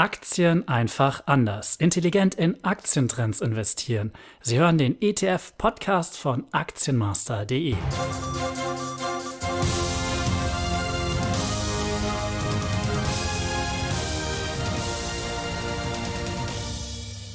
Aktien einfach anders. Intelligent in Aktientrends investieren. Sie hören den ETF-Podcast von Aktienmaster.de.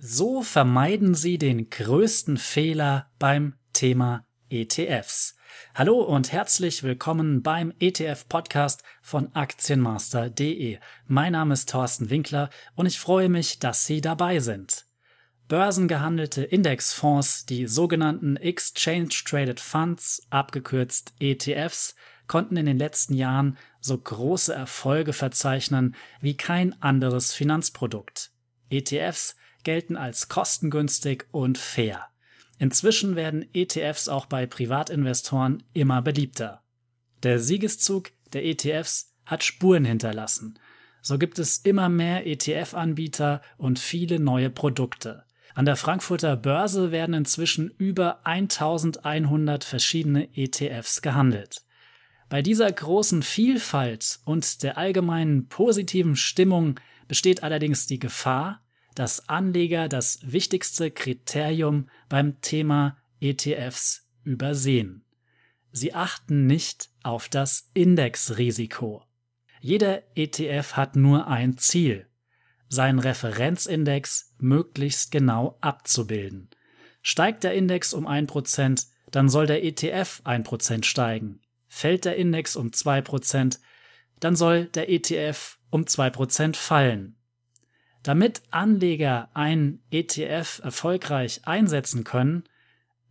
So vermeiden Sie den größten Fehler beim Thema ETFs. Hallo und herzlich willkommen beim ETF-Podcast von Aktienmaster.de. Mein Name ist Thorsten Winkler und ich freue mich, dass Sie dabei sind. Börsengehandelte Indexfonds, die sogenannten Exchange Traded Funds, abgekürzt ETFs, konnten in den letzten Jahren so große Erfolge verzeichnen wie kein anderes Finanzprodukt. ETFs gelten als kostengünstig und fair. Inzwischen werden ETFs auch bei Privatinvestoren immer beliebter. Der Siegeszug der ETFs hat Spuren hinterlassen. So gibt es immer mehr ETF-Anbieter und viele neue Produkte. An der Frankfurter Börse werden inzwischen über 1100 verschiedene ETFs gehandelt. Bei dieser großen Vielfalt und der allgemeinen positiven Stimmung besteht allerdings die Gefahr, dass Anleger das wichtigste Kriterium beim Thema ETFs übersehen. Sie achten nicht auf das Indexrisiko. Jeder ETF hat nur ein Ziel, seinen Referenzindex möglichst genau abzubilden. Steigt der Index um 1%, dann soll der ETF 1% steigen. Fällt der Index um 2%, dann soll der ETF um 2% fallen. Damit Anleger einen ETF erfolgreich einsetzen können,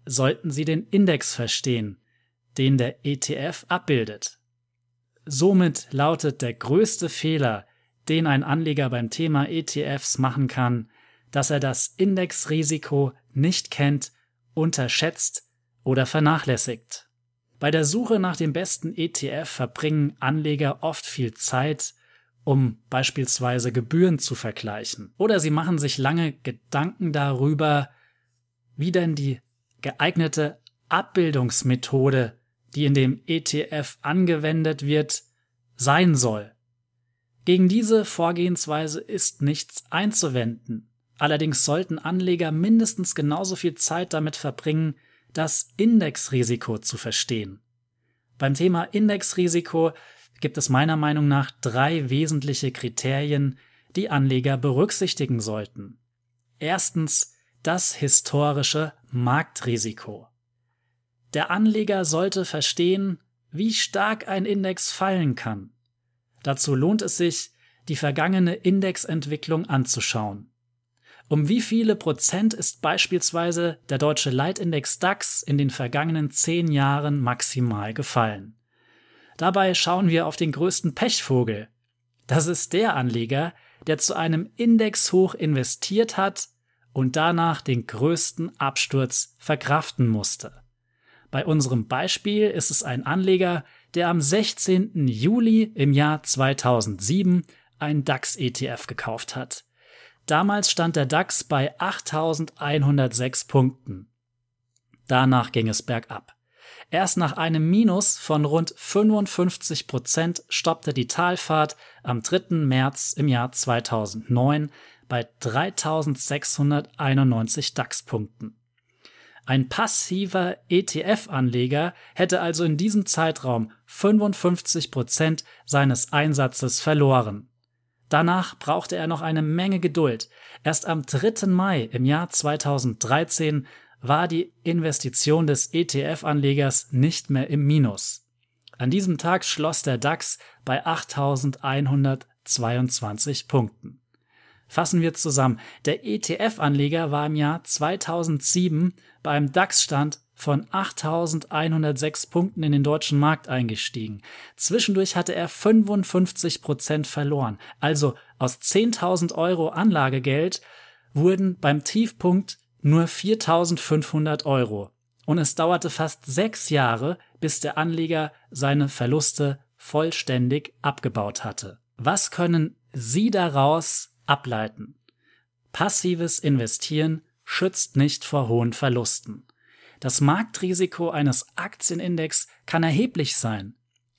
sollten sie den Index verstehen, den der ETF abbildet. Somit lautet der größte Fehler, den ein Anleger beim Thema ETFs machen kann, dass er das Indexrisiko nicht kennt, unterschätzt oder vernachlässigt. Bei der Suche nach dem besten ETF verbringen Anleger oft viel Zeit um beispielsweise Gebühren zu vergleichen. Oder sie machen sich lange Gedanken darüber, wie denn die geeignete Abbildungsmethode, die in dem ETF angewendet wird, sein soll. Gegen diese Vorgehensweise ist nichts einzuwenden. Allerdings sollten Anleger mindestens genauso viel Zeit damit verbringen, das Indexrisiko zu verstehen. Beim Thema Indexrisiko gibt es meiner Meinung nach drei wesentliche Kriterien, die Anleger berücksichtigen sollten. Erstens das historische Marktrisiko. Der Anleger sollte verstehen, wie stark ein Index fallen kann. Dazu lohnt es sich, die vergangene Indexentwicklung anzuschauen. Um wie viele Prozent ist beispielsweise der deutsche Leitindex DAX in den vergangenen zehn Jahren maximal gefallen? Dabei schauen wir auf den größten Pechvogel. Das ist der Anleger, der zu einem Indexhoch investiert hat und danach den größten Absturz verkraften musste. Bei unserem Beispiel ist es ein Anleger, der am 16. Juli im Jahr 2007 ein DAX-ETF gekauft hat. Damals stand der DAX bei 8106 Punkten. Danach ging es bergab. Erst nach einem Minus von rund 55 Prozent stoppte die Talfahrt am 3. März im Jahr 2009 bei 3691 DAX-Punkten. Ein passiver ETF-Anleger hätte also in diesem Zeitraum 55 Prozent seines Einsatzes verloren. Danach brauchte er noch eine Menge Geduld. Erst am 3. Mai im Jahr 2013 war die Investition des ETF-Anlegers nicht mehr im Minus. An diesem Tag schloss der DAX bei 8122 Punkten. Fassen wir zusammen. Der ETF-Anleger war im Jahr 2007 beim DAX-Stand von 8106 Punkten in den deutschen Markt eingestiegen. Zwischendurch hatte er 55 Prozent verloren. Also aus 10.000 Euro Anlagegeld wurden beim Tiefpunkt nur 4500 Euro. Und es dauerte fast sechs Jahre, bis der Anleger seine Verluste vollständig abgebaut hatte. Was können Sie daraus ableiten? Passives Investieren schützt nicht vor hohen Verlusten. Das Marktrisiko eines Aktienindex kann erheblich sein.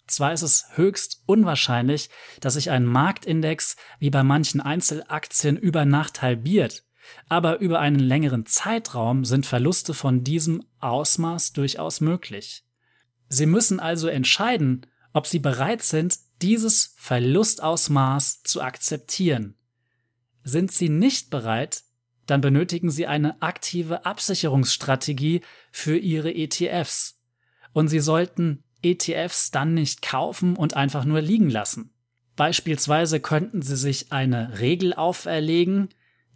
Zwar ist es höchst unwahrscheinlich, dass sich ein Marktindex wie bei manchen Einzelaktien über Nacht halbiert, aber über einen längeren Zeitraum sind Verluste von diesem Ausmaß durchaus möglich. Sie müssen also entscheiden, ob Sie bereit sind, dieses Verlustausmaß zu akzeptieren. Sind Sie nicht bereit, dann benötigen Sie eine aktive Absicherungsstrategie für Ihre ETFs. Und Sie sollten ETFs dann nicht kaufen und einfach nur liegen lassen. Beispielsweise könnten Sie sich eine Regel auferlegen,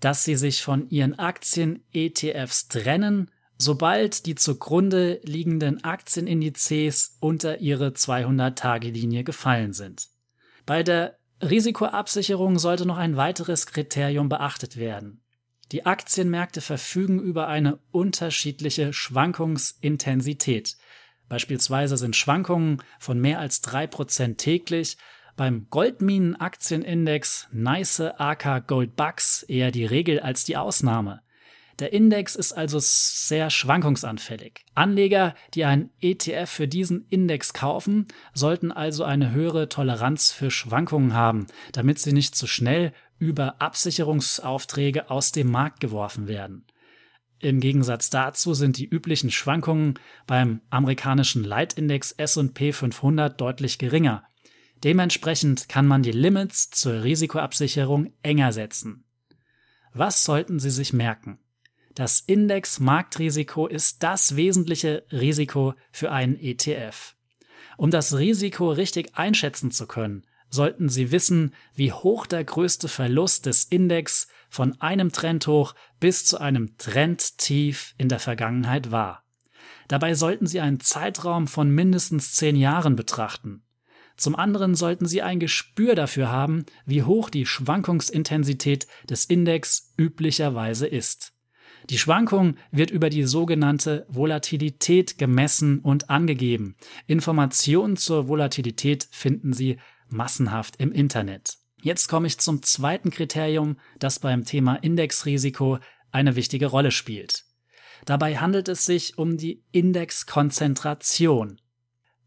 dass Sie sich von Ihren Aktien-ETFs trennen, sobald die zugrunde liegenden Aktienindizes unter Ihre 200-Tage-Linie gefallen sind. Bei der Risikoabsicherung sollte noch ein weiteres Kriterium beachtet werden. Die Aktienmärkte verfügen über eine unterschiedliche Schwankungsintensität. Beispielsweise sind Schwankungen von mehr als drei Prozent täglich beim Goldminenaktienindex NICE AK Gold Bucks eher die Regel als die Ausnahme. Der Index ist also sehr schwankungsanfällig. Anleger, die einen ETF für diesen Index kaufen, sollten also eine höhere Toleranz für Schwankungen haben, damit sie nicht zu schnell über Absicherungsaufträge aus dem Markt geworfen werden. Im Gegensatz dazu sind die üblichen Schwankungen beim amerikanischen Leitindex S&P 500 deutlich geringer. Dementsprechend kann man die Limits zur Risikoabsicherung enger setzen. Was sollten Sie sich merken? Das Index-Marktrisiko ist das wesentliche Risiko für einen ETF. Um das Risiko richtig einschätzen zu können, sollten Sie wissen, wie hoch der größte Verlust des Index von einem Trendhoch bis zu einem Trendtief in der Vergangenheit war. Dabei sollten Sie einen Zeitraum von mindestens zehn Jahren betrachten. Zum anderen sollten Sie ein Gespür dafür haben, wie hoch die Schwankungsintensität des Index üblicherweise ist. Die Schwankung wird über die sogenannte Volatilität gemessen und angegeben. Informationen zur Volatilität finden Sie massenhaft im Internet. Jetzt komme ich zum zweiten Kriterium, das beim Thema Indexrisiko eine wichtige Rolle spielt. Dabei handelt es sich um die Indexkonzentration.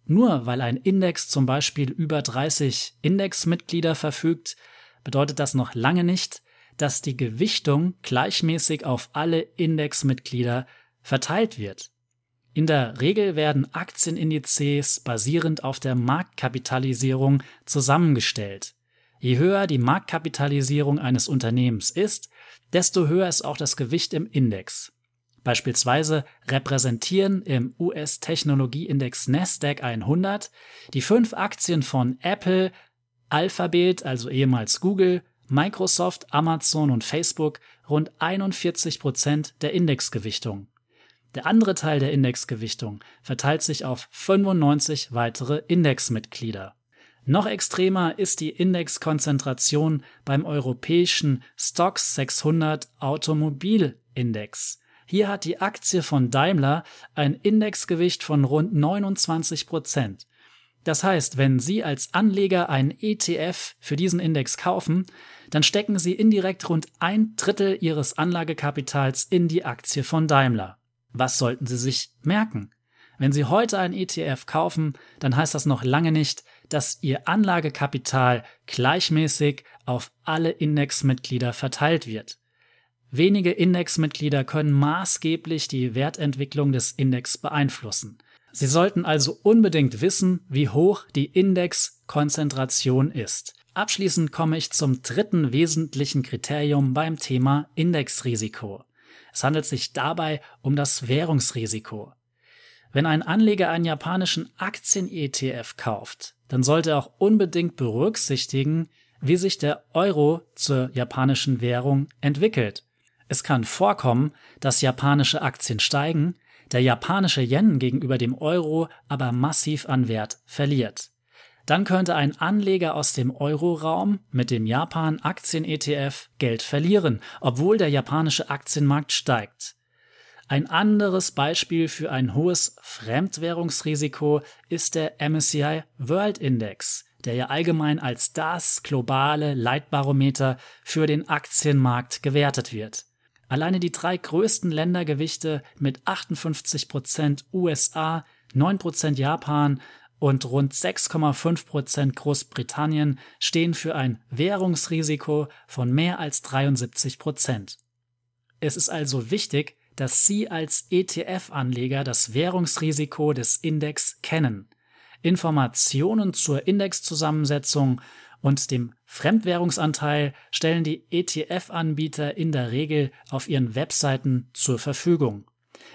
Nur weil ein Index zum Beispiel über 30 Indexmitglieder verfügt, bedeutet das noch lange nicht, dass die Gewichtung gleichmäßig auf alle Indexmitglieder verteilt wird. In der Regel werden Aktienindizes basierend auf der Marktkapitalisierung zusammengestellt. Je höher die Marktkapitalisierung eines Unternehmens ist, desto höher ist auch das Gewicht im Index. Beispielsweise repräsentieren im US-Technologieindex Nasdaq 100 die fünf Aktien von Apple, Alphabet, also ehemals Google, Microsoft, Amazon und Facebook rund 41 Prozent der Indexgewichtung. Der andere Teil der Indexgewichtung verteilt sich auf 95 weitere Indexmitglieder. Noch extremer ist die Indexkonzentration beim europäischen Stocks 600 Automobilindex. Hier hat die Aktie von Daimler ein Indexgewicht von rund 29 Prozent. Das heißt, wenn Sie als Anleger einen ETF für diesen Index kaufen, dann stecken Sie indirekt rund ein Drittel Ihres Anlagekapitals in die Aktie von Daimler. Was sollten Sie sich merken? Wenn Sie heute einen ETF kaufen, dann heißt das noch lange nicht, dass Ihr Anlagekapital gleichmäßig auf alle Indexmitglieder verteilt wird. Wenige Indexmitglieder können maßgeblich die Wertentwicklung des Index beeinflussen. Sie sollten also unbedingt wissen, wie hoch die Indexkonzentration ist. Abschließend komme ich zum dritten wesentlichen Kriterium beim Thema Indexrisiko. Es handelt sich dabei um das Währungsrisiko. Wenn ein Anleger einen japanischen Aktien-ETF kauft, dann sollte er auch unbedingt berücksichtigen, wie sich der Euro zur japanischen Währung entwickelt. Es kann vorkommen, dass japanische Aktien steigen, der japanische Yen gegenüber dem Euro aber massiv an Wert verliert. Dann könnte ein Anleger aus dem Euroraum mit dem Japan-Aktien-ETF Geld verlieren, obwohl der japanische Aktienmarkt steigt. Ein anderes Beispiel für ein hohes Fremdwährungsrisiko ist der MSCI World Index, der ja allgemein als das globale Leitbarometer für den Aktienmarkt gewertet wird. Alleine die drei größten Ländergewichte mit 58% USA, 9% Japan und rund 6,5 Prozent Großbritannien stehen für ein Währungsrisiko von mehr als 73 Prozent. Es ist also wichtig, dass Sie als ETF-Anleger das Währungsrisiko des Index kennen. Informationen zur Indexzusammensetzung und dem Fremdwährungsanteil stellen die ETF-Anbieter in der Regel auf ihren Webseiten zur Verfügung.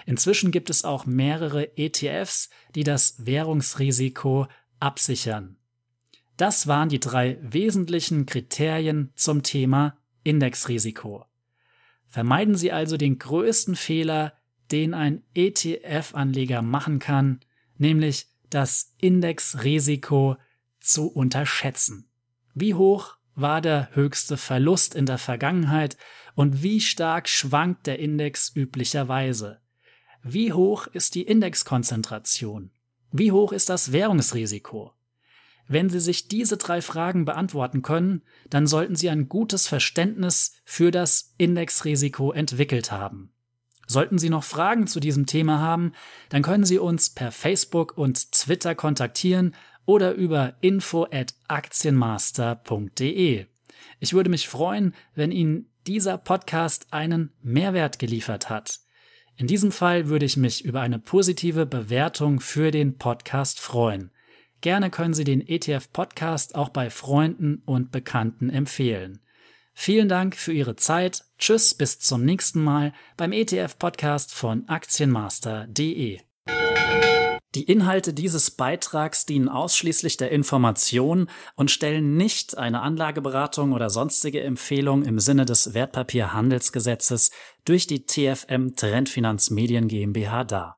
Inzwischen gibt es auch mehrere ETFs, die das Währungsrisiko absichern. Das waren die drei wesentlichen Kriterien zum Thema Indexrisiko. Vermeiden Sie also den größten Fehler, den ein ETF-Anleger machen kann, nämlich das Indexrisiko zu unterschätzen. Wie hoch war der höchste Verlust in der Vergangenheit und wie stark schwankt der Index üblicherweise? Wie hoch ist die Indexkonzentration? Wie hoch ist das Währungsrisiko? Wenn Sie sich diese drei Fragen beantworten können, dann sollten Sie ein gutes Verständnis für das Indexrisiko entwickelt haben. Sollten Sie noch Fragen zu diesem Thema haben, dann können Sie uns per Facebook und Twitter kontaktieren oder über info at aktienmaster.de. Ich würde mich freuen, wenn Ihnen dieser Podcast einen Mehrwert geliefert hat. In diesem Fall würde ich mich über eine positive Bewertung für den Podcast freuen. Gerne können Sie den ETF Podcast auch bei Freunden und Bekannten empfehlen. Vielen Dank für Ihre Zeit. Tschüss, bis zum nächsten Mal beim ETF Podcast von Aktienmaster.de. Die Inhalte dieses Beitrags dienen ausschließlich der Information und stellen nicht eine Anlageberatung oder sonstige Empfehlung im Sinne des Wertpapierhandelsgesetzes durch die TFM Trendfinanz Medien GmbH dar